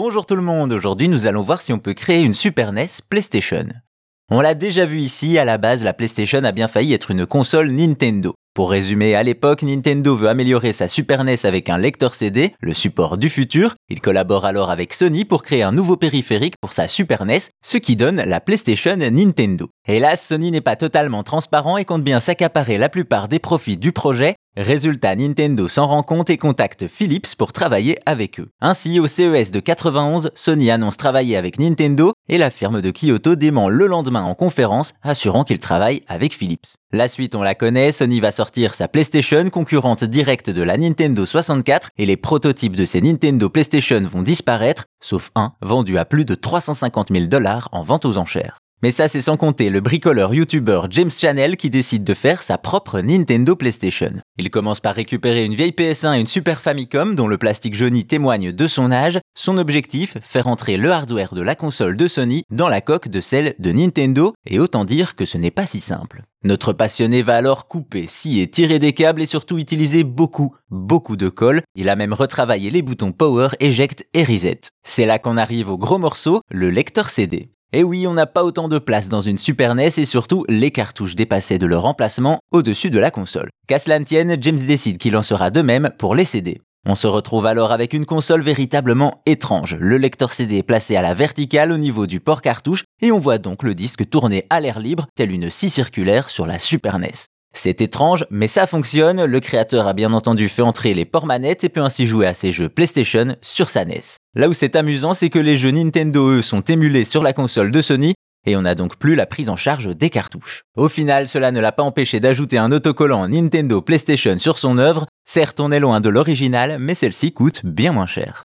Bonjour tout le monde, aujourd'hui nous allons voir si on peut créer une Super NES PlayStation. On l'a déjà vu ici, à la base la PlayStation a bien failli être une console Nintendo. Pour résumer, à l'époque, Nintendo veut améliorer sa Super NES avec un lecteur CD, le support du futur. Il collabore alors avec Sony pour créer un nouveau périphérique pour sa Super NES, ce qui donne la PlayStation Nintendo. Hélas, Sony n'est pas totalement transparent et compte bien s'accaparer la plupart des profits du projet, Résultat, Nintendo s'en rend compte et contacte Philips pour travailler avec eux. Ainsi, au CES de 91, Sony annonce travailler avec Nintendo et la firme de Kyoto dément le lendemain en conférence, assurant qu'il travaille avec Philips. La suite, on la connaît, Sony va sortir sa PlayStation, concurrente directe de la Nintendo 64, et les prototypes de ces Nintendo PlayStation vont disparaître, sauf un vendu à plus de 350 000 dollars en vente aux enchères. Mais ça, c'est sans compter le bricoleur YouTuber James Channel qui décide de faire sa propre Nintendo PlayStation. Il commence par récupérer une vieille PS1 et une Super Famicom dont le plastique jauni témoigne de son âge. Son objectif, faire entrer le hardware de la console de Sony dans la coque de celle de Nintendo, et autant dire que ce n'est pas si simple. Notre passionné va alors couper, scier, tirer des câbles et surtout utiliser beaucoup, beaucoup de colle. Il a même retravaillé les boutons Power, Eject et Reset. C'est là qu'on arrive au gros morceau, le lecteur CD. Et oui, on n'a pas autant de place dans une Super NES et surtout, les cartouches dépassaient de leur emplacement au-dessus de la console. Qu'à cela tienne, James décide qu'il en sera de même pour les CD. On se retrouve alors avec une console véritablement étrange. Le lecteur CD est placé à la verticale au niveau du port cartouche et on voit donc le disque tourner à l'air libre tel une scie circulaire sur la Super NES. C'est étrange, mais ça fonctionne, le créateur a bien entendu fait entrer les ports manettes et peut ainsi jouer à ses jeux PlayStation sur sa NES. Là où c'est amusant, c'est que les jeux Nintendo, eux, sont émulés sur la console de Sony, et on n'a donc plus la prise en charge des cartouches. Au final, cela ne l'a pas empêché d'ajouter un autocollant Nintendo PlayStation sur son œuvre, certes on est loin de l'original, mais celle-ci coûte bien moins cher.